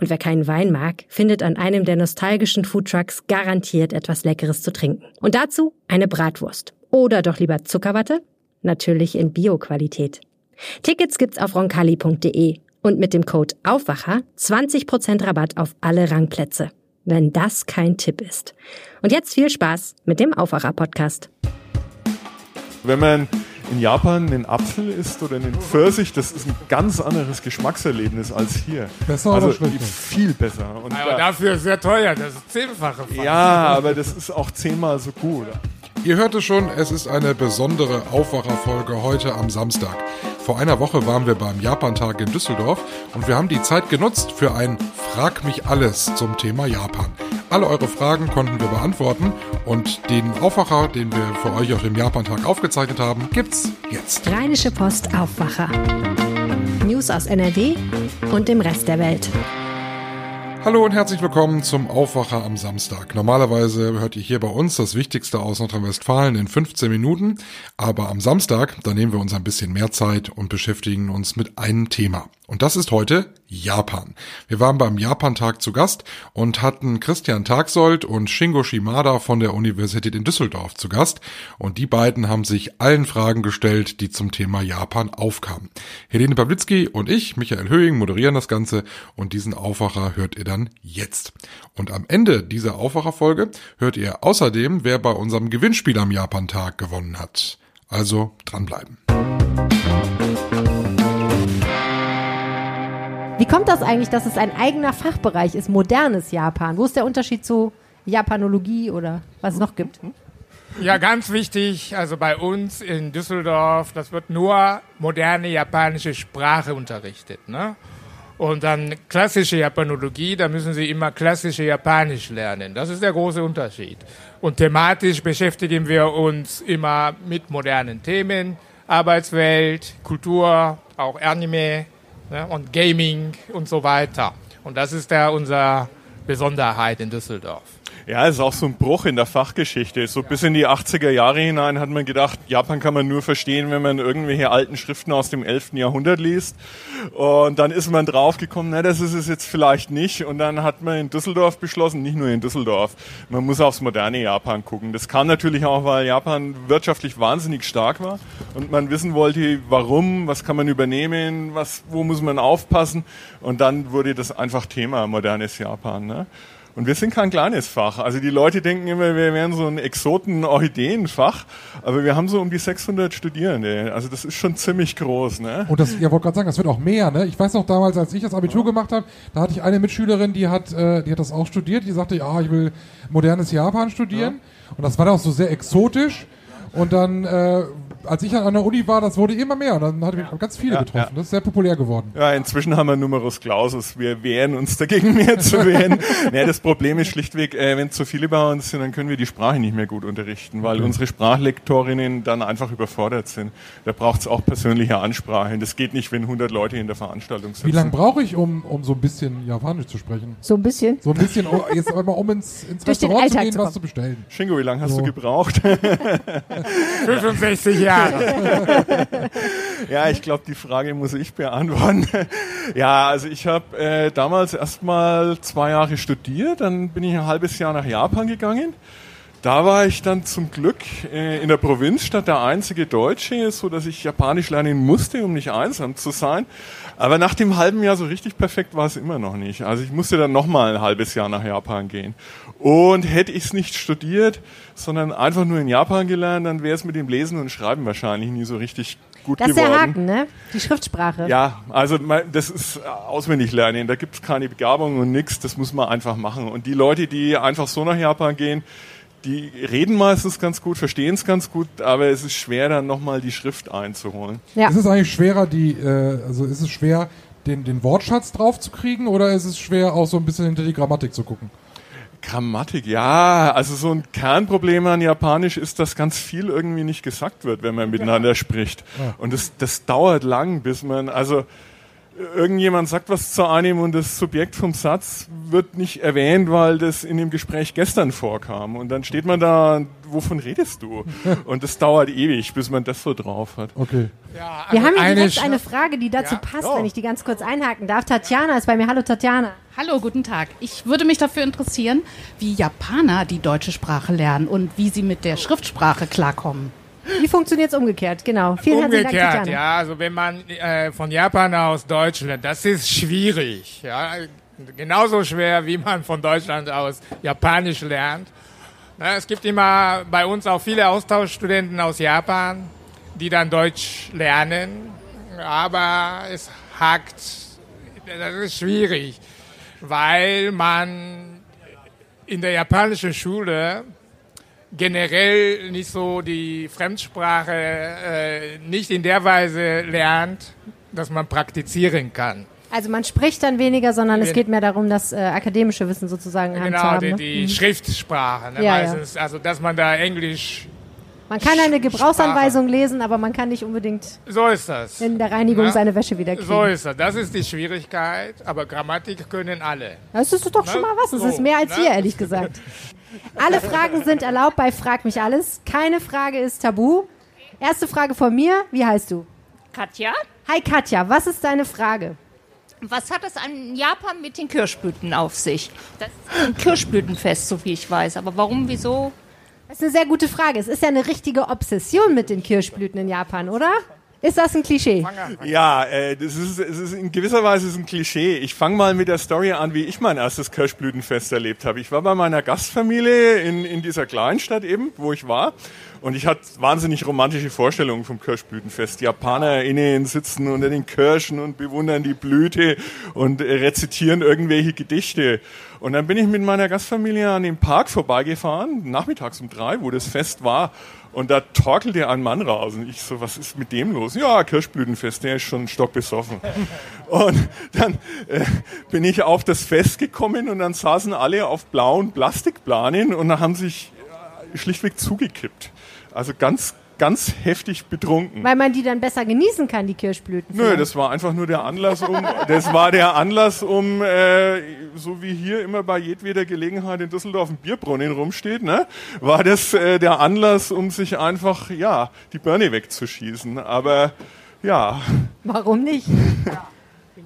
und wer keinen Wein mag, findet an einem der nostalgischen Foodtrucks garantiert etwas Leckeres zu trinken. Und dazu eine Bratwurst. Oder doch lieber Zuckerwatte? Natürlich in Bio-Qualität. Tickets gibt's auf roncalli.de und mit dem Code Aufwacher 20% Rabatt auf alle Rangplätze. Wenn das kein Tipp ist. Und jetzt viel Spaß mit dem Aufwacher-Podcast. Wenn man in Japan einen Apfel isst oder einen Pfirsich, das ist ein ganz anderes Geschmackserlebnis als hier. Besser also oder viel besser. Und Aber da- dafür sehr teuer, das ist zehnfache. fast. ja, aber das ist auch zehnmal so gut. Ihr hört es schon, es ist eine besondere Aufwacherfolge heute am Samstag. Vor einer Woche waren wir beim Japantag in Düsseldorf und wir haben die Zeit genutzt für ein Frag mich alles zum Thema Japan. Alle eure Fragen konnten wir beantworten und den Aufwacher, den wir für euch auf dem Japantag aufgezeichnet haben, gibt's jetzt. Rheinische Post Aufwacher. News aus NRW und dem Rest der Welt. Hallo und herzlich willkommen zum Aufwacher am Samstag. Normalerweise hört ihr hier bei uns das Wichtigste aus Nordrhein-Westfalen in 15 Minuten, aber am Samstag, da nehmen wir uns ein bisschen mehr Zeit und beschäftigen uns mit einem Thema. Und das ist heute Japan. Wir waren beim Japantag zu Gast und hatten Christian Tagsold und Shingo Shimada von der Universität in Düsseldorf zu Gast. Und die beiden haben sich allen Fragen gestellt, die zum Thema Japan aufkamen. Helene Pawlitzki und ich, Michael Höhing, moderieren das Ganze und diesen Aufwacher hört ihr dann jetzt. Und am Ende dieser Aufwacherfolge hört ihr außerdem, wer bei unserem Gewinnspiel am Japantag gewonnen hat. Also dranbleiben. Wie kommt das eigentlich, dass es ein eigener Fachbereich ist, modernes Japan? Wo ist der Unterschied zu Japanologie oder was es noch gibt? Ja, ganz wichtig, also bei uns in Düsseldorf, das wird nur moderne japanische Sprache unterrichtet. Ne? Und dann klassische Japanologie, da müssen Sie immer klassische Japanisch lernen. Das ist der große Unterschied. Und thematisch beschäftigen wir uns immer mit modernen Themen, Arbeitswelt, Kultur, auch Anime ne? und Gaming und so weiter. Und das ist da unsere Besonderheit in Düsseldorf. Ja, es ist auch so ein Bruch in der Fachgeschichte. So bis in die 80er Jahre hinein hat man gedacht, Japan kann man nur verstehen, wenn man irgendwelche alten Schriften aus dem 11. Jahrhundert liest. Und dann ist man draufgekommen, na, das ist es jetzt vielleicht nicht. Und dann hat man in Düsseldorf beschlossen, nicht nur in Düsseldorf, man muss aufs moderne Japan gucken. Das kam natürlich auch, weil Japan wirtschaftlich wahnsinnig stark war und man wissen wollte, warum, was kann man übernehmen, was, wo muss man aufpassen. Und dann wurde das einfach Thema, modernes Japan. Ne? Und wir sind kein kleines Fach. Also die Leute denken immer, wir wären so ein Exoten-Orchideenfach, aber wir haben so um die 600 Studierende. Also das ist schon ziemlich groß. Ne? Und das, ja, wollte gerade sagen, das wird auch mehr, ne? Ich weiß noch damals, als ich das Abitur gemacht habe, da hatte ich eine Mitschülerin, die hat, äh, die hat das auch studiert, die sagte, ja, ich will modernes Japan studieren. Und das war dann auch so sehr exotisch. Und dann, äh, als ich an der Uni war, das wurde immer mehr. Und dann hatte ich ganz viele Ja, getroffen. ja. Das ist sehr populär geworden. Ja, inzwischen haben wir Numerus Clausus. Wir wehren uns dagegen, mehr zu wehren. naja, das Problem ist schlichtweg, äh, wenn zu viele bei uns sind, dann können wir die Sprache nicht mehr gut unterrichten, weil unsere Sprachlektorinnen dann einfach überfordert sind. Da braucht es auch persönliche Ansprache. Das geht nicht, wenn 100 Leute in der Veranstaltung sitzen. Wie lange brauche ich, um, um so ein bisschen Japanisch zu sprechen? So ein bisschen. So ein bisschen, oh, jetzt einmal um ins, ins Durch Restaurant zu Alltag gehen, zu was zu bestellen. Shingo, wie lange hast So. du gebraucht? 65 Jahre. Ja, ich glaube, die Frage muss ich beantworten. ja, also ich habe äh, damals erstmal zwei Jahre studiert, dann bin ich ein halbes Jahr nach Japan gegangen. Da war ich dann zum Glück äh, in der Provinzstadt der einzige Deutsche, so dass ich Japanisch lernen musste, um nicht einsam zu sein. Aber nach dem halben Jahr so richtig perfekt war es immer noch nicht. Also ich musste dann nochmal ein halbes Jahr nach Japan gehen. Und hätte ich es nicht studiert, sondern einfach nur in Japan gelernt, dann wäre es mit dem Lesen und Schreiben wahrscheinlich nie so richtig gut Das ist geworden. der Haken, ne? Die Schriftsprache. Ja, also das ist äh, auswendig lernen. Da gibt es keine Begabung und nix. Das muss man einfach machen. Und die Leute, die einfach so nach Japan gehen, die reden meistens ganz gut, verstehen es ganz gut, aber es ist schwer, dann nochmal die Schrift einzuholen. Ja. Ist es eigentlich schwerer, die, äh, also ist es schwer, den, den Wortschatz drauf zu kriegen oder ist es schwer, auch so ein bisschen hinter die Grammatik zu gucken? Grammatik, ja. Also so ein Kernproblem an Japanisch ist, dass ganz viel irgendwie nicht gesagt wird, wenn man miteinander spricht. Und das, das dauert lang, bis man, also irgendjemand sagt was zu einem und das Subjekt vom Satz wird nicht erwähnt, weil das in dem Gespräch gestern vorkam. Und dann steht man da, wovon redest du? Und das dauert ewig, bis man das so drauf hat. Okay. Ja, Wir also haben hier eine direkt Sch- eine Frage, die dazu Ja. passt, Oh. wenn ich die ganz kurz einhaken darf. Tatjana ist bei mir. Hallo Tatjana. Hallo, guten Tag. Ich würde mich dafür interessieren, wie Japaner die deutsche Sprache lernen und wie sie mit der Schriftsprache klarkommen. Wie funktioniert es umgekehrt? Genau. Vielen Umgekehrt, ja, also wenn man äh, von Japan aus Deutschland, das ist schwierig, ja, genauso schwer, wie man von Deutschland aus Japanisch lernt. Na, es gibt immer bei uns auch viele Austauschstudenten aus Japan, die dann Deutsch lernen, aber es hakt, das ist schwierig, weil man in der japanischen Schule generell nicht so die Fremdsprache äh, nicht in der Weise lernt, dass man praktizieren kann. Also man spricht dann weniger, sondern es geht mehr darum, das äh, akademische Wissen sozusagen Genau, handzuhaben. die, ne? die Mhm. Schriftsprache. Ne? Ja, ja. Meistens, Also, dass man da Englisch, Man kann eine Gebrauchsanweisung lesen, aber man kann nicht unbedingt so ist das. in der Reinigung Ja. seine Wäsche wieder kriegen. So ist das. Das ist die Schwierigkeit, aber Grammatik können alle. Das ist doch schon Ne? mal was. Das So, ist mehr als ne? hier, ehrlich gesagt. Alle Fragen sind erlaubt bei Frag mich alles. Keine Frage ist tabu. Erste Frage von mir. Wie heißt du? Katja, Hi Katja, was ist deine Frage? was hat es an Japan mit den Kirschblüten auf sich? Das ist ein Kirschblütenfest, so wie ich weiß. Aber warum, wieso? Das ist eine sehr gute Frage. Es ist ja eine richtige Obsession mit den Kirschblüten in Japan, oder? Ist das ein Klischee? Ja, äh, das ist, es ist in gewisser Weise ist ein Klischee. Ich fange mal mit der Story an, wie ich mein erstes Kirschblütenfest erlebt habe. Ich war bei meiner Gastfamilie in, in dieser Kleinstadt eben, wo ich war. Und ich hatte wahnsinnig romantische Vorstellungen vom Kirschblütenfest. Die JapanerInnen sitzen unter den Kirschen und bewundern die Blüte und rezitieren irgendwelche Gedichte. Und dann bin ich mit meiner Gastfamilie an dem Park vorbeigefahren, nachmittags um drei, wo das Fest war. Und da torkelte ein Mann raus. Und ich so, was ist mit dem los? Ja, Kirschblütenfest, der ist schon stockbesoffen. Und dann äh, bin ich auf das Fest gekommen und dann saßen alle auf blauen Plastikplanen und haben sich schlichtweg zugekippt. Also ganz, ganz heftig betrunken. Weil man die dann besser genießen kann, die Kirschblüten. Nö, das war einfach nur der Anlass, um, das war der Anlass, um, äh, so wie hier immer bei jedweder Gelegenheit in Düsseldorf ein Bierbrunnen rumsteht, ne, war das äh, der Anlass, um sich einfach, ja, die Birne wegzuschießen. Aber, ja, Warum nicht?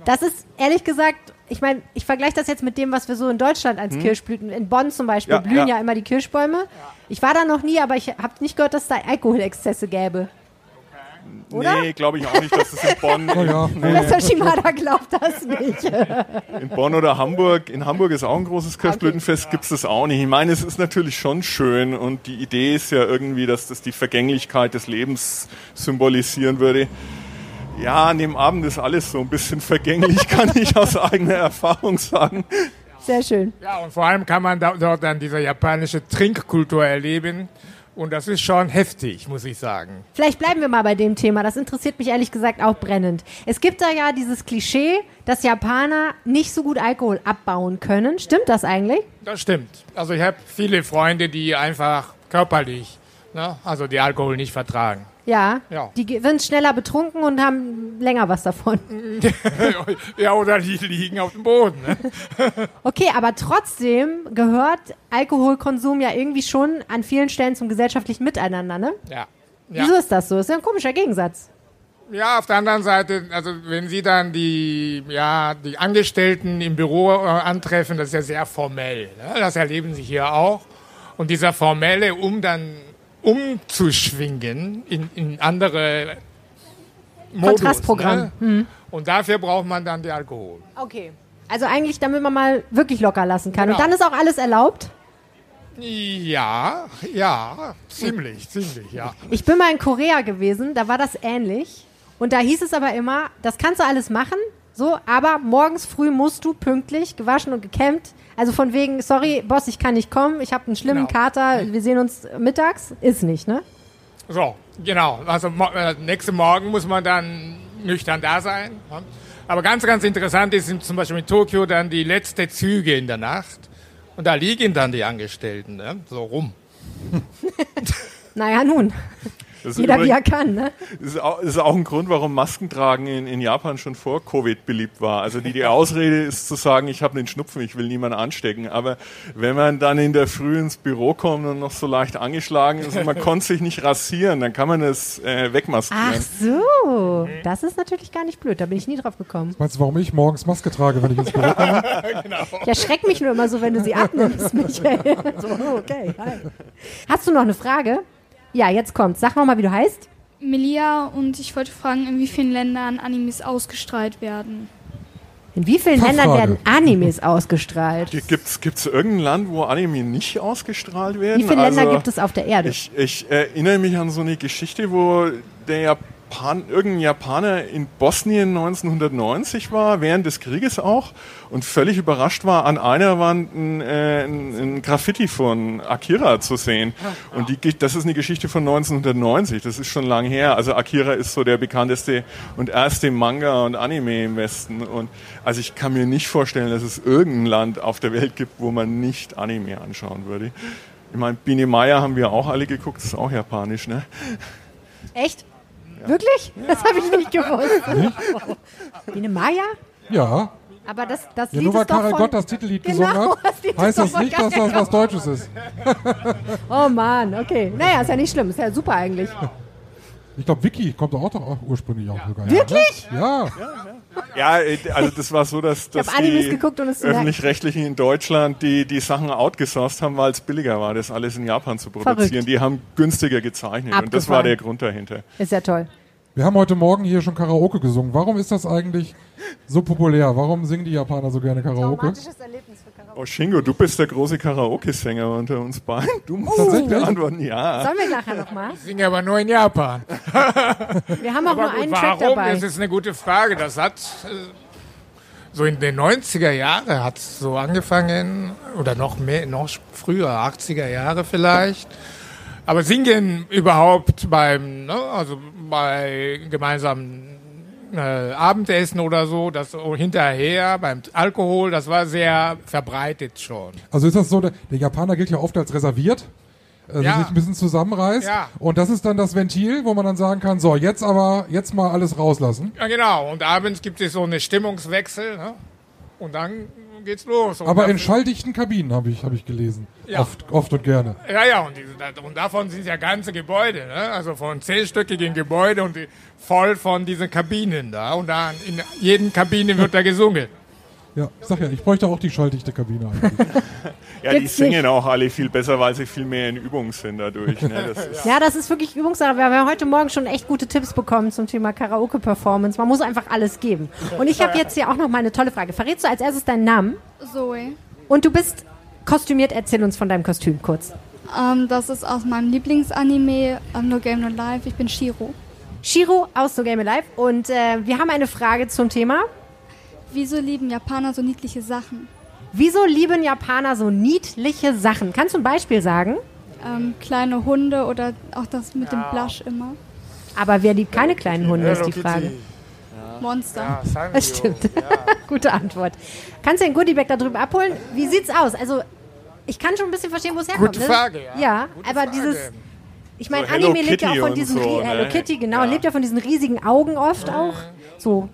Das ist ehrlich gesagt, ich meine, ich vergleiche das jetzt mit dem, was wir so in Deutschland als Kirschblüten, in Bonn zum Beispiel, Hm? Ja, blühen ja. ja. immer die Kirschbäume. Ich war da noch nie, aber ich habe nicht gehört, dass es da Alkoholexzesse gäbe. Oder? nee, glaube ich auch nicht, dass das in Bonn, Oh ja. Professor Shimada glaubt das nicht. in Bonn oder Hamburg, in Hamburg ist auch ein großes Kirschblütenfest, gibt's das auch nicht. Ich meine, es ist natürlich schon schön und die Idee ist ja irgendwie, dass das die Vergänglichkeit des Lebens symbolisieren würde. Ja, an dem Abend ist alles so ein bisschen vergänglich, kann ich aus eigener Erfahrung sagen. Sehr schön. Ja, und vor allem kann man da, dort dann diese japanische Trinkkultur erleben. Und das ist schon heftig, muss ich sagen. Vielleicht bleiben wir mal bei dem Thema. Das interessiert mich ehrlich gesagt auch brennend. Es gibt da ja dieses Klischee, dass Japaner nicht so gut Alkohol abbauen können. Stimmt das eigentlich? Das stimmt. Also ich habe viele Freunde, die einfach körperlich, ne, also die Alkohol nicht vertragen. Ja. Ja. Die sind schneller betrunken und haben länger was davon. ja, oder die liegen auf dem Boden. Ne? Okay, aber trotzdem gehört Alkoholkonsum ja irgendwie schon an vielen Stellen zum gesellschaftlichen Miteinander, ne? Ja. Ja. Wieso ist das so? Das ist ja ein komischer Gegensatz. ja, auf der anderen Seite, also wenn Sie dann die, ja, die Angestellten im Büro äh, antreffen, das ist ja sehr formell. Ne? Das erleben Sie hier auch. Und dieser formelle, um dann umzuschwingen in, in andere Modus. Kontrastprogramm. Ne? Und dafür braucht man dann die Alkohol. Okay. Also eigentlich, damit man mal wirklich locker lassen kann. Genau. Und dann ist auch alles erlaubt. Ja, ja, ziemlich, ziemlich, ja. Ich bin mal in Korea gewesen, da war das ähnlich. Und da hieß es aber immer, das kannst du alles machen, so, aber morgens früh musst du pünktlich gewaschen und gekämmt. Also von wegen, sorry, Boss, ich kann nicht kommen, ich habe einen schlimmen Genau. Kater, wir sehen uns mittags. Ist nicht, ne? So, genau. Also mo äh, nächsten Morgen muss man dann nüchtern da sein. Ne? Aber ganz, ganz interessant ist zum Beispiel in Tokio dann die letzte Züge in der Nacht. Und da liegen dann die Angestellten ne? so rum. Naja, nun. Jeder wie er übrigens- kann, ne? Das ist auch, das ist auch ein Grund, warum Maskentragen in, in Japan schon vor Covid beliebt war. Also die, die Ausrede ist zu sagen, ich habe einen Schnupfen, ich will niemanden anstecken. Aber wenn man dann in der Früh ins Büro kommt und noch so leicht angeschlagen ist und man konnte sich nicht rasieren, dann kann man das äh, wegmaskieren. Ach so. Das ist natürlich gar nicht blöd. Da bin ich nie drauf gekommen. Meinst du, warum ich morgens Maske trage, wenn ich ins Büro komme? Ich erschrecke mich nur immer so, wenn du sie abnimmst, Michael. So, okay, hi. Hast du noch eine Frage? Ja, jetzt kommt's. Sag noch mal, wie du heißt. Melia und ich wollte fragen, in wie vielen Ländern Animes ausgestrahlt werden. In wie vielen. Ländern werden Animes ausgestrahlt? Gibt es irgendein Land, wo Anime nicht ausgestrahlt werden? Wie viele Länder Also, gibt es auf der Erde? Ich, ich erinnere mich an so eine Geschichte, wo der Japan, irgendein Japaner in Bosnien 1990 war, während des Krieges auch, und völlig überrascht war, an einer Wand ein, äh, ein, ein Graffiti von Akira zu sehen. Und die, das ist eine Geschichte von 1990, das ist schon lang her. Also Akira ist so der bekannteste und erste Manga und Anime im Westen. Und also ich kann mir nicht vorstellen, dass es irgendein Land auf der Welt gibt, wo man nicht Anime anschauen würde. Ich meine, Biene Meier haben wir auch alle geguckt, das ist auch japanisch, ne? Echt? Wirklich? Das habe ich nicht gewusst. Wie eine Maya? Ja. Aber das, das Ja, Lied nur weil Karel. Gott das Titellied Genau, gesungen hat, das Lied heißt das nicht, dass das was Deutsches ist. Oh Mann, okay. Naja, ist ja nicht schlimm. Ist ja super eigentlich. Ich glaube, Vicky kommt auch, doch ursprünglich auch sogar. Wirklich? Ja. Ja, also das war so, dass, dass die geguckt und es zu merken. öffentlich-rechtlichen in Deutschland die, die Sachen outgesourced haben, weil es billiger war, das alles in Japan zu produzieren. Verrückt. Die haben günstiger gezeichnet und das war Abgefahren. der Grund dahinter. Ist ja toll. Wir haben heute Morgen hier schon Karaoke gesungen. Warum ist das eigentlich so populär? Warum singen die Japaner so gerne Karaoke? Erlebnis für Karaoke. Oh Shingo, du bist der große Karaoke-Sänger unter uns beiden. Du musst Tatsächlich? das beantworten, ja. Sollen wir nachher nochmal? Ich singe aber nur in Japan. Wir haben auch Aber nur gut, einen Track warum? dabei. Das ist eine gute Frage. Das hat äh, so in den 90er Jahren hat es so angefangen oder noch mehr, noch früher, 80er Jahre vielleicht. Aber singen überhaupt beim, ne, also bei gemeinsamen äh, Abendessen oder so, das hinterher beim Alkohol, das war sehr verbreitet schon. Also ist das so, der, der Japaner gilt ja oft als reserviert, äh, Ja. sich ein bisschen zusammenreißt. Ja. Und das ist dann das Ventil, wo man dann sagen kann, so, jetzt aber, jetzt mal alles rauslassen. Ja, genau. Und abends gibt es so eine Stimmungswechsel, ne? Und dann geht's los. Und Aber in schalldichten Kabinen habe ich, hab ich gelesen. Ja. Oft, oft und gerne. Ja, ja, und, diese, und davon sind ja ganze Gebäude, ne? also von zehnstöckigen Gebäude und die, voll von diesen Kabinen da. Und da in jeden Kabine wird da gesungen. Ja, ich sag ja, ich bräuchte auch die schalldichte Kabine eigentlich. Ja, die singen nicht. auch alle viel besser, weil sie viel mehr in Übung sind dadurch. Ne? Das ist, Ja, das ist wirklich Übungssache. Wir haben heute Morgen schon echt gute Tipps bekommen zum Thema Karaoke-Performance. Man muss einfach alles geben. Und ich habe jetzt hier auch noch mal eine tolle Frage. Verrätst du als erstes deinen Namen? Zoe. Und du bist kostümiert. Erzähl uns von deinem Kostüm kurz. Ähm, das ist aus meinem Lieblingsanime, ähm, No Game No Life. Ich bin Shiro. Shiro aus No Game Alive. Und äh, wir haben eine Frage zum Thema. Wieso lieben Japaner so niedliche Sachen? Wieso lieben Japaner so niedliche Sachen? Kannst du ein Beispiel sagen? Ähm, kleine Hunde oder auch das mit dem Blush immer. Aber wer liebt keine kleinen Hunde, ist die Frage. Monster. Das stimmt. Gute Antwort. Kannst du den Goodiebag da drüben abholen? Wie sieht's aus? Also, ich kann schon ein bisschen verstehen, wo es herkommt. Gute ne? Frage, ja. Ja, Gute aber Frage. dieses. Ich meine, So Anime lebt ja auch Kitty von diesen. so, ne? Hello Kitty, genau. Ja. Lebt ja von diesen riesigen Augen oft auch. So.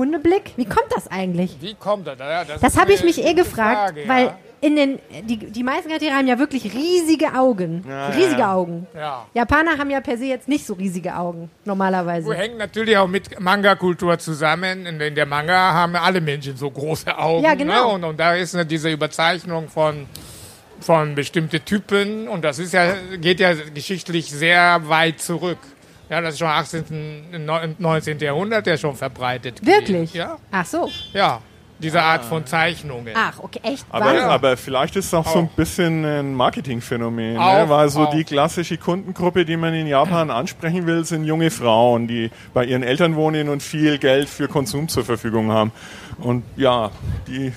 Hundeblick? Wie kommt das eigentlich? Wie kommt das? Ja, Das ist habe ich mich eh gefragt, Frage, weil ja. in den die, die meisten Charaktere haben ja wirklich riesige Augen. Ja, riesige ja. Augen. Ja. Japaner haben ja per se jetzt nicht so riesige Augen, normalerweise. Du hängt natürlich auch mit Manga-Kultur zusammen. In, in der Manga haben alle Menschen so große Augen. Ja, genau. Ne? Und, und da ist ne, diese Überzeichnung von, von bestimmten Typen. Und das ist ja, geht ja geschichtlich sehr weit zurück. Ja, das ist schon 18., neun- 19. Jahrhundert ja schon verbreitet. Wirklich? Ja, Ach so. ja. Diese Art von Zeichnungen. Ach, okay, echt. aber, Wahnsinn. aber vielleicht ist es auch so ein Auch. bisschen ein Marketingphänomen, ne? Auch, weil so auch. die klassische Kundengruppe, die man in Japan ansprechen will, sind junge Frauen, die bei ihren Eltern wohnen und viel Geld für Konsum zur Verfügung haben. Und ja, die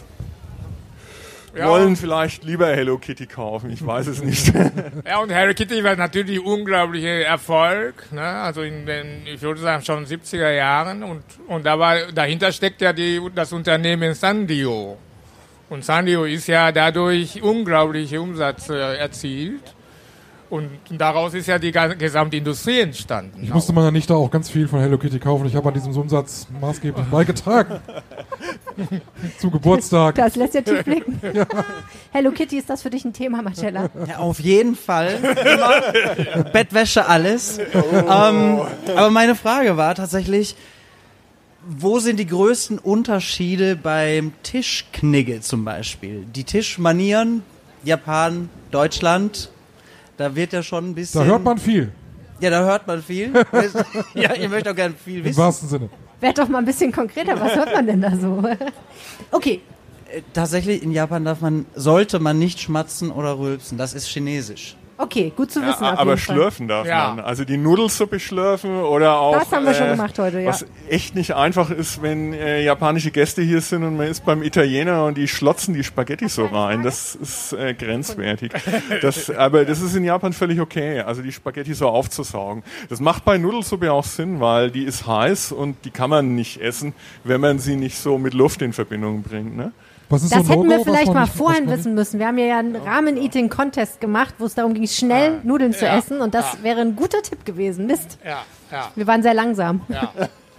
Ja. wollen vielleicht lieber Hello Kitty kaufen. Ich weiß es nicht. Ja, und Harry Kitty war natürlich unglaublicher Erfolg, ne? also in den, ich würde sagen, schon 70er Jahren. Und, und da war, dahinter steckt ja die, das Unternehmen Sandio. Und Sandio ist ja dadurch unglaubliche Umsätze erzielt. Und daraus ist ja die gesamte Industrie entstanden. Ich musste meiner Nichte auch ganz viel von Hello Kitty kaufen. Ich habe an diesem Umsatz maßgeblich beigetragen. Zum Geburtstag. Das lässt ja tief blicken. Hello Kitty, ist das für dich ein Thema, Marcella? Ja, auf jeden Fall. Bettwäsche, alles. Ähm, aber meine Frage war tatsächlich, wo sind die größten Unterschiede beim Tischknigge zum Beispiel? Die Tischmanieren, Japan, Deutschland, da wird ja schon ein bisschen... Da hört man viel, Ja, da hört man viel. ja, ihr möchtet auch gerne viel im wissen. wahrsten Sinne. Werd doch mal ein bisschen konkreter, was hört man denn da so? Okay, Äh, Tatsächlich, in Japan darf man, sollte man nicht schmatzen oder rülpsen. Das ist chinesisch. Okay, gut zu Ja, wissen. auf aber jeden Fall. schlürfen darf Ja. man. Also die Nudelsuppe schlürfen oder auch. Das haben wir schon äh, gemacht heute, ja. Was echt nicht einfach ist, wenn äh, japanische Gäste hier sind und man ist beim Italiener und die schlotzen die Spaghetti so rein. Das ist äh, grenzwertig. Das, aber das ist in Japan völlig okay, also die Spaghetti so aufzusaugen. Das macht bei Nudelsuppe auch Sinn, weil die ist heiß und die kann man nicht essen, wenn man sie nicht so mit Luft in Verbindung bringt. Ne? Was ist Das so hätten wir vielleicht mal vorhin wissen müssen. Wir haben ja einen Ramen-Eating-Contest gemacht, wo es darum ging, schnell Nudeln zu Ja. essen. Und das wäre ein guter Tipp gewesen. Mist. Ja, ja, Wir waren sehr langsam. ja.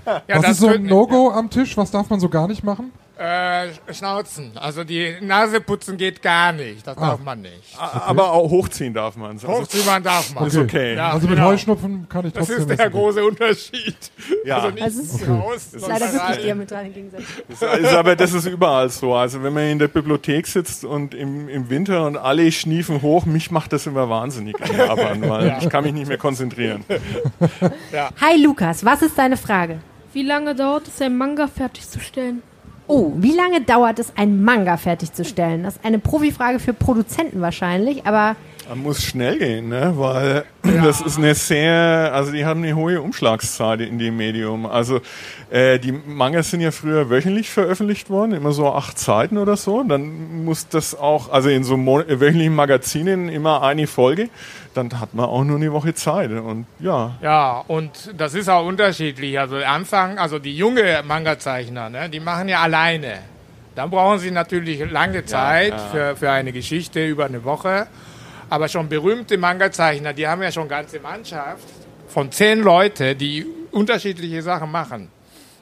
ja Was das ist so ein No-Go am Tisch? Was darf man so gar nicht machen? Äh, Schnauzen. Also die Nase putzen geht gar nicht. Das darf man nicht. Aber auch hochziehen darf man es. Also, Hochziehen darf man. ist okay. Ja, also mit genau. Heuschnupfen kann ich Das trotzdem ist der große Unterschied. Ja. Also nicht Also es ist raus, leider wirklich rein. diametral entgegengesetzt. Das ist aber das ist überall so. Also wenn man in der Bibliothek sitzt und im, im Winter und alle schniefen hoch, mich macht das immer wahnsinnig in Japan, weil ich kann mich nicht mehr konzentrieren. Hi Lukas, was ist deine Frage? Wie lange dauert es, ein Manga fertigzustellen? Oh, wie lange dauert es, ein Manga fertigzustellen? Das ist eine Profifrage für Produzenten wahrscheinlich, aber Man muss schnell gehen, ne? weil das ist eine sehr, also die haben eine hohe Umschlagszeit in dem Medium. Also äh, die Mangas sind ja früher wöchentlich veröffentlicht worden, immer so acht Seiten oder so. Dann muss das auch, also in so mon äh, wöchentlichen Magazinen immer eine Folge. Dann hat man auch nur eine Woche Zeit und ja, Ja, und das ist auch unterschiedlich. Also Anfang, also die junge Manga-Zeichner, ne, die machen ja alleine. Dann brauchen sie natürlich lange Zeit ja. Für, für eine Geschichte über eine Woche. Aber schon berühmte Manga-Zeichner, die haben ja schon ganze Mannschaft von zehn Leute, die unterschiedliche Sachen machen.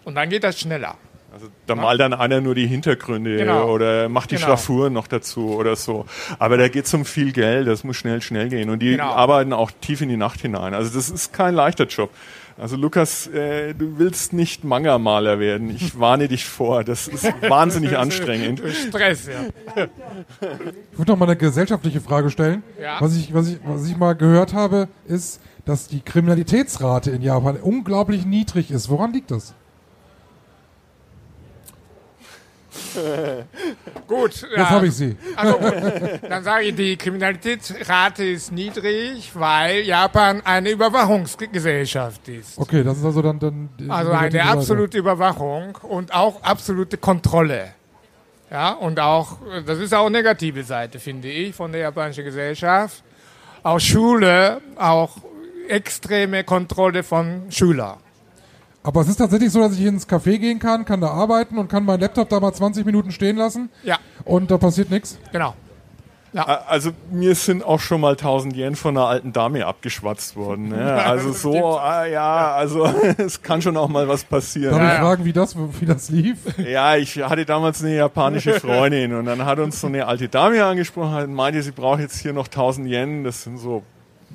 Und dann geht das schneller. Also da malt dann einer nur die Hintergründe Genau. oder macht die Genau. Schraffuren noch dazu oder so. Aber da geht es um viel Geld, das muss schnell, schnell gehen. Und die Genau. arbeiten auch tief in die Nacht hinein. Also das ist kein leichter Job. Also Lukas, äh, du willst nicht Manga-Maler werden. Ich warne dich vor. Das ist wahnsinnig anstrengend. Stress, ja. Ich würde noch mal eine gesellschaftliche Frage stellen. Ja. Was, ich, was, ich, was ich mal gehört habe, ist, dass die Kriminalitätsrate in Japan unglaublich niedrig ist. Woran liegt das? Gut, Jetzt habe ich sie. Also dann sage ich, die Kriminalitätsrate ist niedrig, weil Japan eine Überwachungsgesellschaft ist. Okay, das ist also dann... dann die Also eine absolute Überwachung und auch absolute Kontrolle. Ja, und auch, das ist auch eine negative Seite, finde ich, von der japanischen Gesellschaft. Auch Schule, auch extreme Kontrolle von Schülern. Aber es ist tatsächlich so, dass ich ins Café gehen kann, kann da arbeiten und kann meinen Laptop da mal 20 Minuten stehen lassen Ja, und da passiert nichts. genau. Also mir sind auch schon mal 1000 Yen von einer alten Dame abgeschwatzt worden. Ne? Also so, ah, ja, also es kann schon auch mal was passieren. Darf ich ja. fragen, wie das, wie das lief? Ja, ich hatte damals eine japanische Freundin und dann hat uns so eine alte Dame angesprochen und meinte, sie braucht jetzt hier noch 1000 Yen, das sind so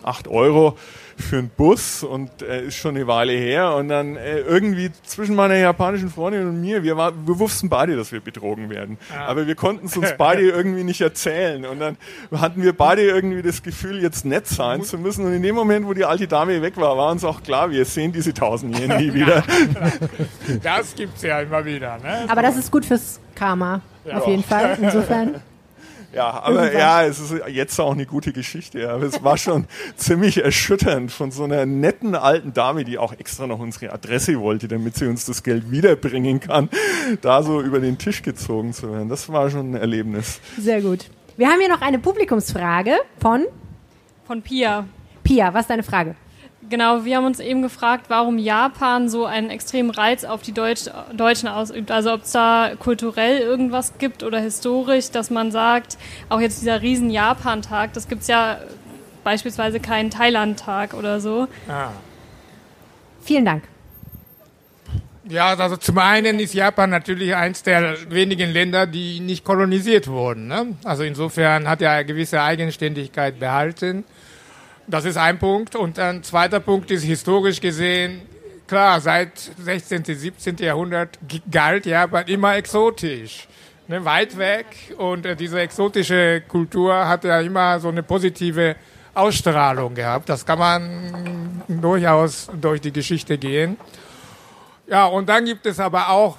8 Euro für einen Bus und äh, ist schon eine Weile her und dann äh, irgendwie zwischen meiner japanischen Freundin und mir, wir, war, wir wussten beide, dass wir betrogen werden, aber wir konnten es uns beide irgendwie nicht erzählen und dann hatten wir beide irgendwie das Gefühl, jetzt nett sein zu müssen und in dem Moment, wo die alte Dame weg war, war uns auch klar, wir sehen diese 1000 Yen nie wieder. Das gibt's ja immer wieder. Ne? aber das ist gut fürs Karma. Auf jeden Fall. Insofern. Ja, aber ja, es ist jetzt auch eine gute Geschichte. Aber es war schon ziemlich erschütternd von so einer netten alten Dame, die auch extra noch unsere Adresse wollte, damit sie uns das Geld wiederbringen kann, da so über den Tisch gezogen zu werden. Das war schon ein Erlebnis. Sehr gut. Wir haben hier noch eine Publikumsfrage von Von Pia. Pia. Was ist deine Frage? Genau, wir haben uns eben gefragt, warum Japan so einen extremen Reiz auf die Deutsch Deutschen ausübt. Also ob es da kulturell irgendwas gibt oder historisch, dass man sagt, auch jetzt dieser riesen Japan-Tag, das gibt es ja beispielsweise keinen Thailand-Tag oder so. Ah. Vielen Dank. Ja, also zum einen ist Japan natürlich eins der wenigen Länder, die nicht kolonisiert wurden. Ne? Also insofern hat er eine gewisse Eigenständigkeit behalten. Das ist ein Punkt. Und ein zweiter Punkt ist historisch gesehen, klar, seit 16., 17. Jahrhundert galt Japan immer exotisch. Ne, weit weg. Und äh, diese exotische Kultur hat ja immer so eine positive Ausstrahlung gehabt. Das kann man durchaus durch die Geschichte gehen. Ja, und dann gibt es aber auch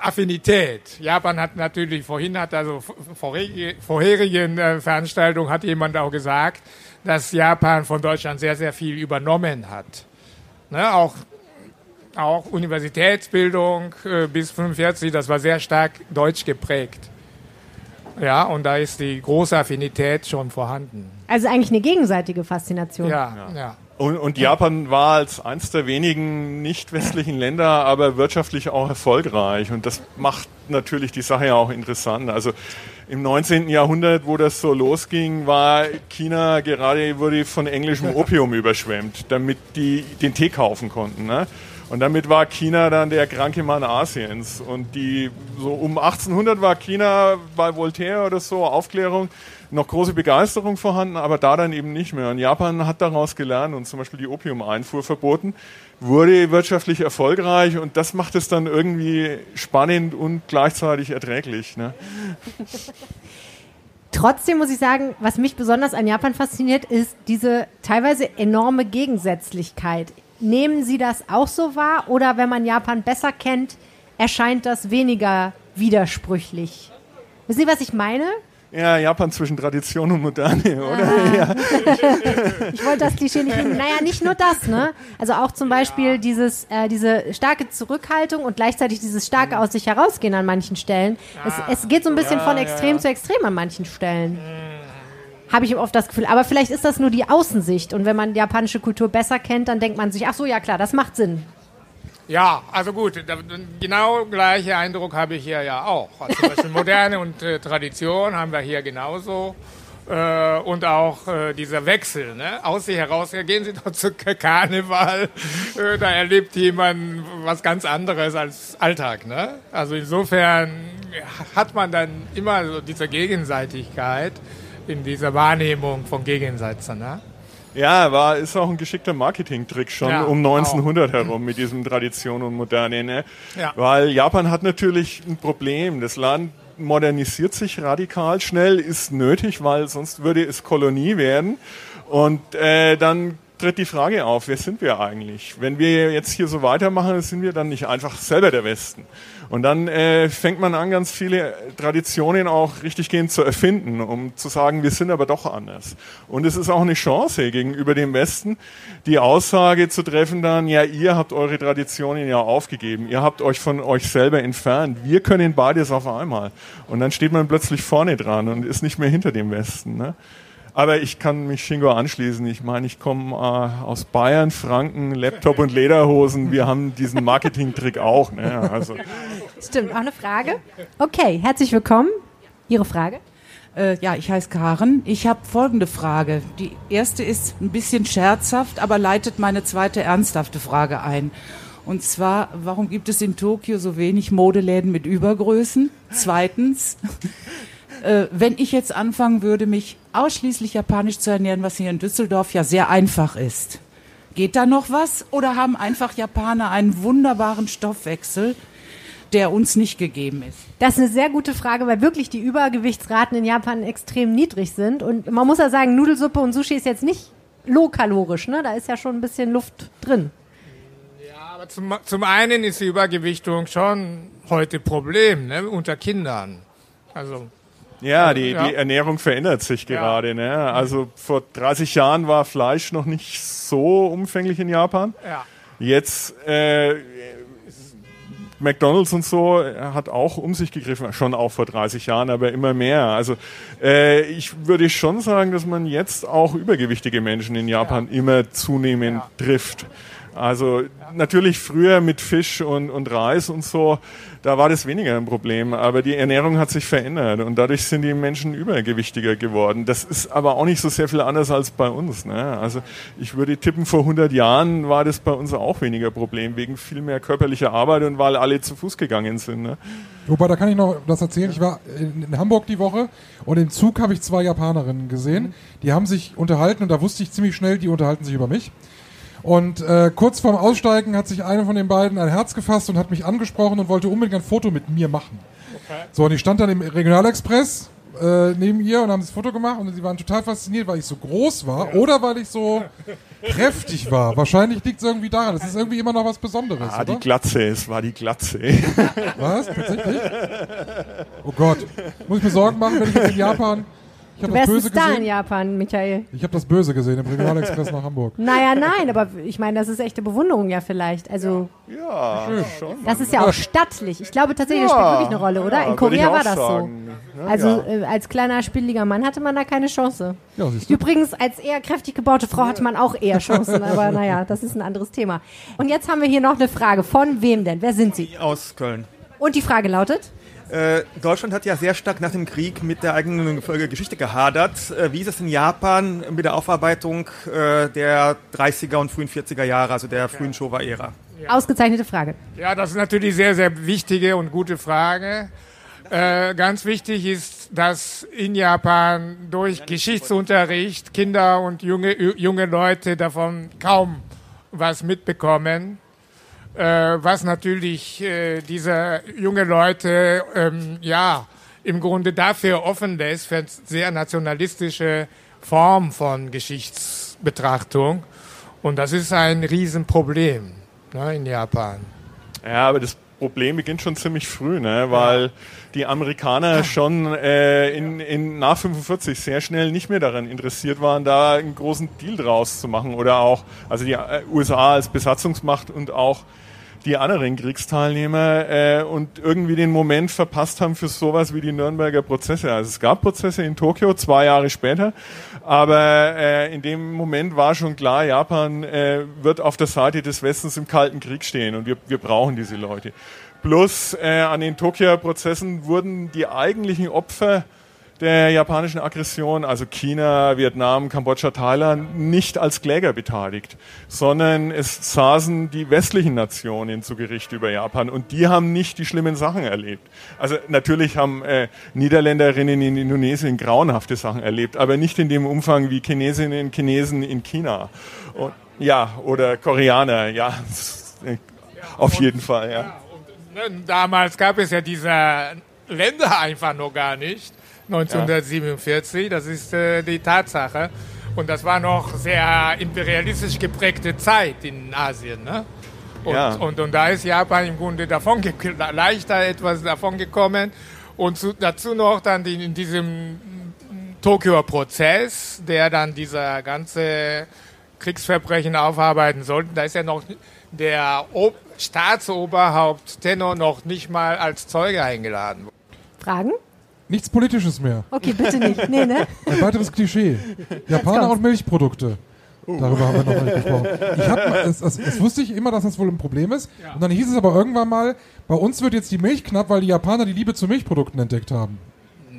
Affinität. Japan hat natürlich, vorhin hat also vorherige, vorherigen äh, Veranstaltungen hat jemand auch gesagt, dass Japan von Deutschland sehr, sehr viel übernommen hat. Ne, auch, auch Universitätsbildung äh, bis 45, das war sehr stark deutsch geprägt. Ja, und da ist die große Affinität schon vorhanden. Also eigentlich eine gegenseitige Faszination. Ja, ja. Und, und Japan war als eines der wenigen nicht westlichen Länder aber wirtschaftlich auch erfolgreich. Und das macht natürlich die Sache ja auch interessant. Also im 19. Jahrhundert, wo das so losging, war China gerade wurde von englischem Opium überschwemmt, damit die den Tee kaufen konnten. Ne? Und damit war China dann der kranke Mann Asiens. Und die so um 1800 war China bei Voltaire oder so Aufklärung noch große Begeisterung vorhanden, aber da dann eben nicht mehr. Und Japan hat daraus gelernt und zum Beispiel die Opiumeinfuhr verboten, wurde wirtschaftlich erfolgreich und das macht es dann irgendwie spannend und gleichzeitig erträglich. Ne? Trotzdem muss ich sagen, was mich besonders an Japan fasziniert, ist diese teilweise enorme Gegensätzlichkeit. Nehmen Sie das auch so wahr oder wenn man Japan besser kennt, erscheint das weniger widersprüchlich? Wissen Sie, was ich meine? Ja, Japan zwischen Tradition und Moderne, oder? Ja. Ich wollte das Klischee nicht nehmen. Naja, nicht nur das, ne? Also auch zum Beispiel dieses, äh, diese starke Zurückhaltung und gleichzeitig dieses starke aus sich herausgehen an manchen Stellen. Es, es geht so ein bisschen Ja, von ja, extrem ja. zu extrem an manchen Stellen. Habe ich oft das Gefühl. Aber vielleicht ist das nur die Außensicht. Und wenn man japanische Kultur besser kennt, dann denkt man sich, ach so, ja klar, das macht Sinn. Ja, also gut, da, genau gleiche Eindruck habe ich hier ja auch. Also Moderne und äh, Tradition haben wir hier genauso. Äh, und auch äh, dieser Wechsel, ne? aus sich heraus, ja, gehen Sie doch zu Karneval, äh, da erlebt jemand was ganz anderes als Alltag. Ne? Also insofern hat man dann immer so diese Gegenseitigkeit in dieser Wahrnehmung von Gegensätzen. Ne? Ja, war, ist auch ein geschickter Marketing-Trick schon Ja, um 1900 herum mit diesem Tradition und Moderne. Ne? Ja. Weil Japan hat natürlich ein Problem. Das Land modernisiert sich radikal schnell, ist nötig, weil sonst würde es Kolonie werden. Und äh, dann tritt die Frage auf, wer sind wir eigentlich? Wenn wir jetzt hier so weitermachen, sind wir dann nicht einfach selber der Westen. Und dann äh, fängt man an, ganz viele Traditionen auch richtiggehend zu erfinden, um zu sagen, wir sind aber doch anders. Und es ist auch eine Chance gegenüber dem Westen, die Aussage zu treffen dann, ja, ihr habt eure Traditionen ja aufgegeben, ihr habt euch von euch selber entfernt, wir können beides auf einmal. Und dann steht man plötzlich vorne dran und ist nicht mehr hinter dem Westen. Ne? Aber ich kann mich Shingo anschließen. Ich meine, ich komme äh, aus Bayern, Franken, Laptop und Lederhosen. Wir haben diesen Marketing-Trick auch. Ne? Also, Stimmt, auch eine Frage? Okay, herzlich willkommen. Ihre Frage? Äh, ja, ich heiße Karen. Ich habe folgende Frage. Die erste ist ein bisschen scherzhaft, aber leitet meine zweite ernsthafte Frage ein. Und zwar, warum gibt es in Tokio so wenig Modeläden mit Übergrößen? Zweitens, äh, wenn ich jetzt anfangen würde, mich ausschließlich japanisch zu ernähren, was hier in Düsseldorf ja sehr einfach ist, geht da noch was? Oder haben einfach Japaner einen wunderbaren Stoffwechsel, der uns nicht gegeben ist? Das ist eine sehr gute Frage, weil wirklich die Übergewichtsraten in Japan extrem niedrig sind. Und man muss ja sagen, Nudelsuppe und Sushi ist jetzt nicht low-kalorisch, ne? Da ist ja schon ein bisschen Luft drin. Aber zum, zum einen ist die Übergewichtung schon heute Problem ne, unter Kindern. Also Ja, die, Ja. die Ernährung verändert sich gerade. Ne? Also vor 30 Jahren war Fleisch noch nicht so umfänglich in Japan. Ja. Jetzt äh, McDonald's und so hat auch um sich gegriffen, schon auch vor 30 Jahren, aber immer mehr. Also äh, ich würde schon sagen, dass man jetzt auch übergewichtige Menschen in Japan immer zunehmend trifft. Also natürlich früher mit Fisch und, und Reis und so, da war das weniger ein Problem, aber die Ernährung hat sich verändert und dadurch sind die Menschen übergewichtiger geworden. Das ist aber auch nicht so sehr viel anders als bei uns. Ne? Also ich würde tippen, vor 100 Jahren war das bei uns auch weniger Problem, wegen viel mehr körperlicher Arbeit und weil alle zu Fuß gegangen sind. Ne? Wobei, da kann ich noch das erzählen. Ich war in, in Hamburg die Woche und im Zug habe ich zwei Japanerinnen gesehen. Die haben sich unterhalten und da wusste ich ziemlich schnell, die unterhalten sich über mich. Und äh, kurz vorm Aussteigen hat sich eine von den beiden ein Herz gefasst und hat mich angesprochen und wollte unbedingt ein Foto mit mir machen. So, und ich stand dann im Regionalexpress äh, neben ihr und haben das Foto gemacht und sie waren total fasziniert, weil ich so groß war oder weil ich so kräftig war. Wahrscheinlich liegt es irgendwie daran. Das ist irgendwie immer noch was Besonderes, Ah, die oder? Glatze, es war die Glatze. Was? Tatsächlich? Oh Gott. Muss ich mir Sorgen machen, wenn ich jetzt in Japan. Ich Du wärst ein Star in. Japan, Michael. Ich habe das Böse gesehen im Regionalexpress nach Hamburg. Naja, nein, aber ich meine, das ist echte Bewunderung ja vielleicht. Also, Ja, schon. das ist ja auch stattlich. Ich glaube tatsächlich, das Ja, spielt wirklich eine Rolle, oder? ja, In Korea war das sagen. so. Ja, Also ja. äh, als kleiner, spieliger Mann hatte man da keine Chance. Ja, siehst du. Übrigens, als eher kräftig gebaute Frau hatte man auch eher Chancen, aber naja, das ist ein anderes Thema. Und jetzt haben wir hier noch eine Frage. Von wem denn? Wer sind Sie? Aus Köln. Und die Frage lautet? Äh, Deutschland hat ja sehr stark nach dem Krieg mit der eigenen Geschichte gehadert. Äh, wie ist es in Japan mit der Aufarbeitung äh, der 30er und frühen 40er Jahre, also der frühen Showa-Ära? Ausgezeichnete Frage. Ja, das ist natürlich sehr, sehr wichtige und gute Frage. Äh, ganz wichtig ist, dass in Japan durch Geschichtsunterricht Kinder und junge, junge Leute davon kaum was mitbekommen. Äh, was natürlich äh, diese junge Leute ähm, ja im Grunde dafür offen lässt, für eine sehr nationalistische Form von Geschichtsbetrachtung. Und das ist ein Riesenproblem ne, in Japan. Ja, aber das Problem beginnt schon ziemlich früh, ne? weil die Amerikaner schon äh, in, in nach 45 sehr schnell nicht mehr daran interessiert waren, da einen großen Deal draus zu machen oder auch, also die äh, USA als Besatzungsmacht und auch die anderen Kriegsteilnehmer äh, und irgendwie den Moment verpasst haben für sowas wie die Nürnberger Prozesse. Also es gab Prozesse in Tokio zwei Jahre später, aber äh, in dem Moment war schon klar, Japan äh, wird auf der Seite des Westens im Kalten Krieg stehen und wir, wir brauchen diese Leute. Plus äh, an den Tokio-Prozessen wurden die eigentlichen Opfer der japanischen Aggression, also China, Vietnam, Kambodscha, Thailand, nicht als Kläger beteiligt, sondern es saßen die westlichen Nationen zu Gericht über Japan und die haben nicht die schlimmen Sachen erlebt. Also natürlich haben äh, Niederländerinnen in Indonesien grauenhafte Sachen erlebt, aber nicht in dem Umfang wie Chinesinnen und Chinesen in China. Und, ja, oder Koreaner, ja, auf jeden Fall, ja. Ne, Damals gab es ja diese Länder einfach noch gar nicht. 1947, das ist äh, die Tatsache. Und das war noch sehr imperialistisch geprägte Zeit in Asien. Ne? Und, Ja. und, und da ist Japan im Grunde davon leichter etwas davon gekommen. Und zu, dazu noch dann die, in diesem Tokio-Prozess, der dann dieser ganze Kriegsverbrechen aufarbeiten sollte. Da ist ja noch der Ob Staatsoberhaupt Tenno noch nicht mal als Zeuge eingeladen worden. Fragen? Nichts Politisches mehr. Okay, bitte nicht. Nee, ne? Ein weiteres Klischee. Japaner und Milchprodukte. Darüber haben wir noch nicht gesprochen. Ich hab, es, es, es wusste ich immer, dass das wohl ein Problem ist. Und dann hieß es aber irgendwann mal, bei uns wird jetzt die Milch knapp, weil die Japaner die Liebe zu Milchprodukten entdeckt haben.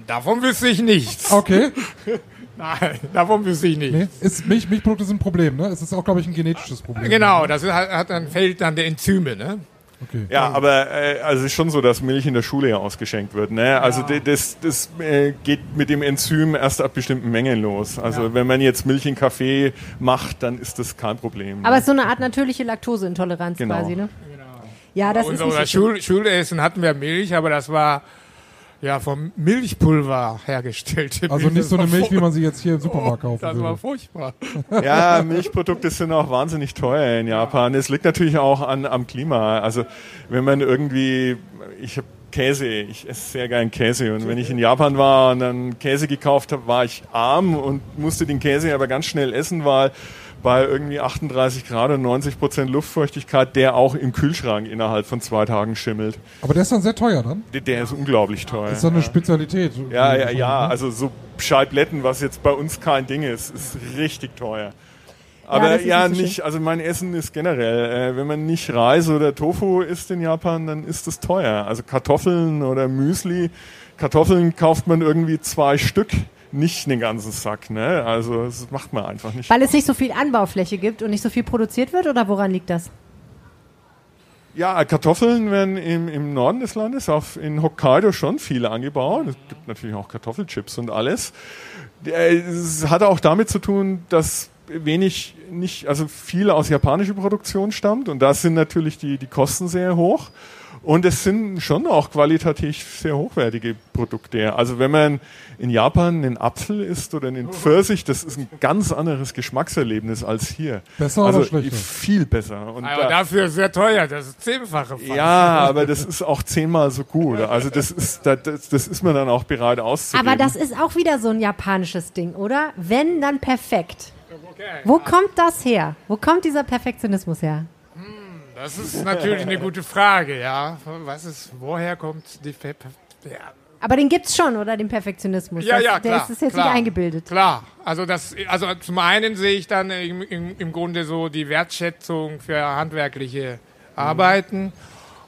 Davon wüsste ich nichts. Okay. Nein, davon wüsste ich nicht. Nee, ist Milch, Milchprodukte sind ein Problem, ne? Es ist auch, glaube ich, ein genetisches Problem. Genau, das ist, hat, hat dann fehlt dann der Enzyme, ne? Okay. Ja, aber äh, also es ist schon so, dass Milch in der Schule ja ausgeschenkt wird. Ne? Also d- das, das äh, geht mit dem Enzym erst ab bestimmten Mengen los. Also wenn man jetzt Milch in Kaffee macht, dann ist das kein Problem. Aber es ist so eine Art natürliche Laktoseintoleranz Genau. quasi, ne? Ja, das Bei ist unserem nicht. Schul Schulessen hatten wir Milch, aber das war ja vom Milchpulver hergestellte Also Milch. nicht Das so eine war Milch, wie man sie jetzt hier im Supermarkt kaufen Das war würde. furchtbar. Ja, Milchprodukte sind auch wahnsinnig teuer in Japan. Es liegt natürlich auch an, am Klima. Also wenn man irgendwie, ich habe Käse. Ich esse sehr gern Käse. Und wenn ich in Japan war und dann Käse gekauft habe, war ich arm und musste den Käse aber ganz schnell essen, weil bei irgendwie 38 Grad und 90 Prozent Luftfeuchtigkeit, der auch im Kühlschrank innerhalb von zwei Tagen schimmelt. Aber der ist dann sehr teuer dann? Der, der ist unglaublich teuer. Das ist dann eine Spezialität. Ja, ja, ja. Also so Scheibletten, was jetzt bei uns kein Ding ist, ist richtig teuer. Aber das ist ja, nicht so nicht, also mein Essen ist generell, äh, wenn man nicht Reis oder Tofu isst in Japan, dann ist es teuer. Also Kartoffeln oder Müsli. Kartoffeln kauft man irgendwie zwei Stück, nicht den ganzen Sack, ne? Also das macht man einfach nicht. Weil es nicht so viel Anbaufläche gibt und nicht so viel produziert wird oder woran liegt das? Ja, Kartoffeln werden im, im Norden des Landes, auf, in Hokkaido schon viele angebaut. Es gibt natürlich auch Kartoffelchips und alles. Äh, Es hat auch damit zu tun, dass wenig, nicht, also viel aus japanischer Produktion stammt und da sind natürlich die, die Kosten sehr hoch. Und es sind schon auch qualitativ sehr hochwertige Produkte. Also wenn man in Japan einen Apfel isst oder einen Pfirsich, das ist ein ganz anderes Geschmackserlebnis als hier. Besser also oder schlechter? Viel besser. Und Aber da- dafür sehr teuer, das ist zehnfache fast. ja, aber das ist auch zehnmal so gut. Also das ist, das, das das ist man dann auch bereit auszugeben. Aber das ist auch wieder so ein japanisches Ding, oder? Wenn, dann perfekt. Wo kommt das her? Wo kommt dieser Perfektionismus her? Das ist natürlich eine gute Frage, ja. Was ist, woher kommt die Fe ja. Aber den gibt's schon, oder? Den Perfektionismus. Ja, das, ja, der klar. ist, ist jetzt klar, nicht eingebildet. Klar. Also das, also zum einen sehe ich dann im, im, im Grunde so die Wertschätzung für handwerkliche Arbeiten.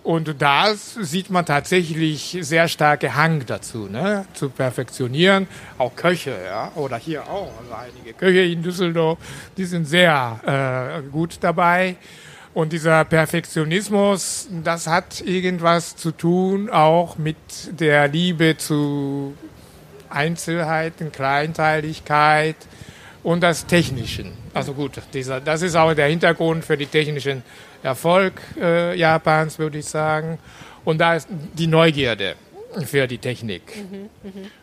Und da sieht man tatsächlich sehr starke Hang dazu, ne? zu perfektionieren. Auch Köche, ja, oder hier auch. Also einige Köche in Düsseldorf, die sind sehr äh, gut dabei. Und dieser Perfektionismus, das hat irgendwas zu tun auch mit der Liebe zu Einzelheiten, Kleinteiligkeit und das Technischen. Also gut, dieser, das ist auch der Hintergrund für den technischen Erfolg äh, Japans, würde ich sagen. Und da ist die Neugierde für die Technik.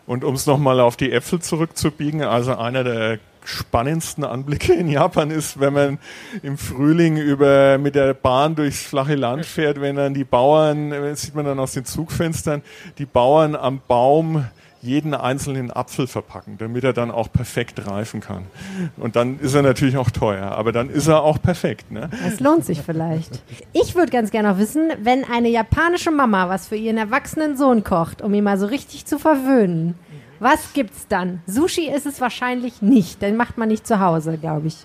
Und um es nochmal auf die Äpfel zurückzubiegen, also einer der spannendsten Anblicke in Japan ist, wenn man im Frühling über mit der Bahn durchs flache Land fährt, wenn dann die Bauern, das sieht man dann aus den Zugfenstern, die Bauern am Baum jeden einzelnen Apfel verpacken, damit er dann auch perfekt reifen kann. Und dann ist er natürlich auch teuer, aber dann ist er auch perfekt. Ne? Das lohnt sich vielleicht. Ich würde ganz gerne noch wissen, wenn eine japanische Mama was für ihren erwachsenen Sohn kocht, um ihn mal so richtig zu verwöhnen, was gibt's dann? Sushi ist es wahrscheinlich nicht. Den macht man nicht zu Hause, glaube ich.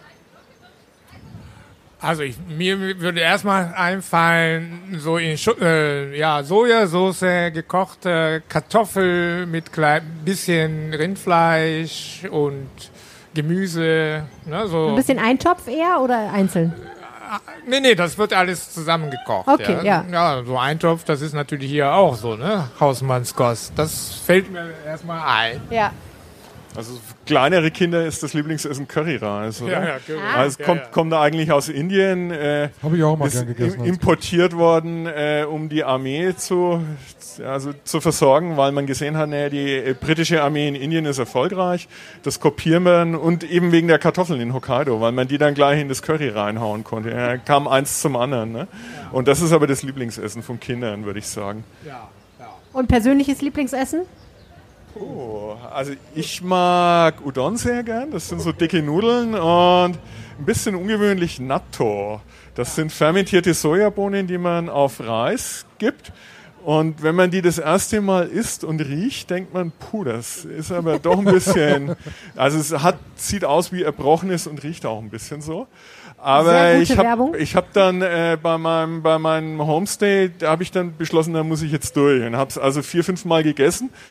Also ich, mir würde erstmal einfallen, so in Schu äh, ja, Sojasauce, gekochte Kartoffel mit klein bisschen Rindfleisch und Gemüse. Ne, so. Ein bisschen Eintopf eher oder einzeln? Nee, nee, das wird alles zusammengekocht. Okay, ja. Ja, so Eintopf, das ist natürlich hier auch so, ne? Hausmannskost. Das fällt mir erstmal ein. Ja. Also für kleinere Kinder ist das Lieblingsessen Curryreis, oder? Ja, ja, Curry. Ah. Also es kommt, ja. kommt da eigentlich aus Indien. Äh, Habe ich auch mal ist gern gegessen. importiert worden, äh, um die Armee zu, also zu versorgen, weil man gesehen hat, naja, die äh, britische Armee in Indien ist erfolgreich. Das kopieren wir dann und eben wegen der Kartoffeln in Hokkaido, weil man die dann gleich in das Curry reinhauen konnte. Ja, kam eins zum anderen. Ne? Und das ist aber das Lieblingsessen von Kindern, würde ich sagen. Ja, ja. Und persönliches Lieblingsessen? Oh, also ich mag Udon sehr gern. Das sind so dicke Nudeln und ein bisschen ungewöhnlich Natto. Das sind fermentierte Sojabohnen, die man auf Reis gibt. Und wenn man die das erste Mal isst und riecht, denkt man, puh, das ist aber doch ein bisschen, also es hat, sieht aus wie erbrochenes und riecht auch ein bisschen so. Aber ich habe hab dann äh, bei meinem bei meinem Homestay, da habe ich dann beschlossen, da muss ich jetzt durch und habe es also vier fünf Mal gegessen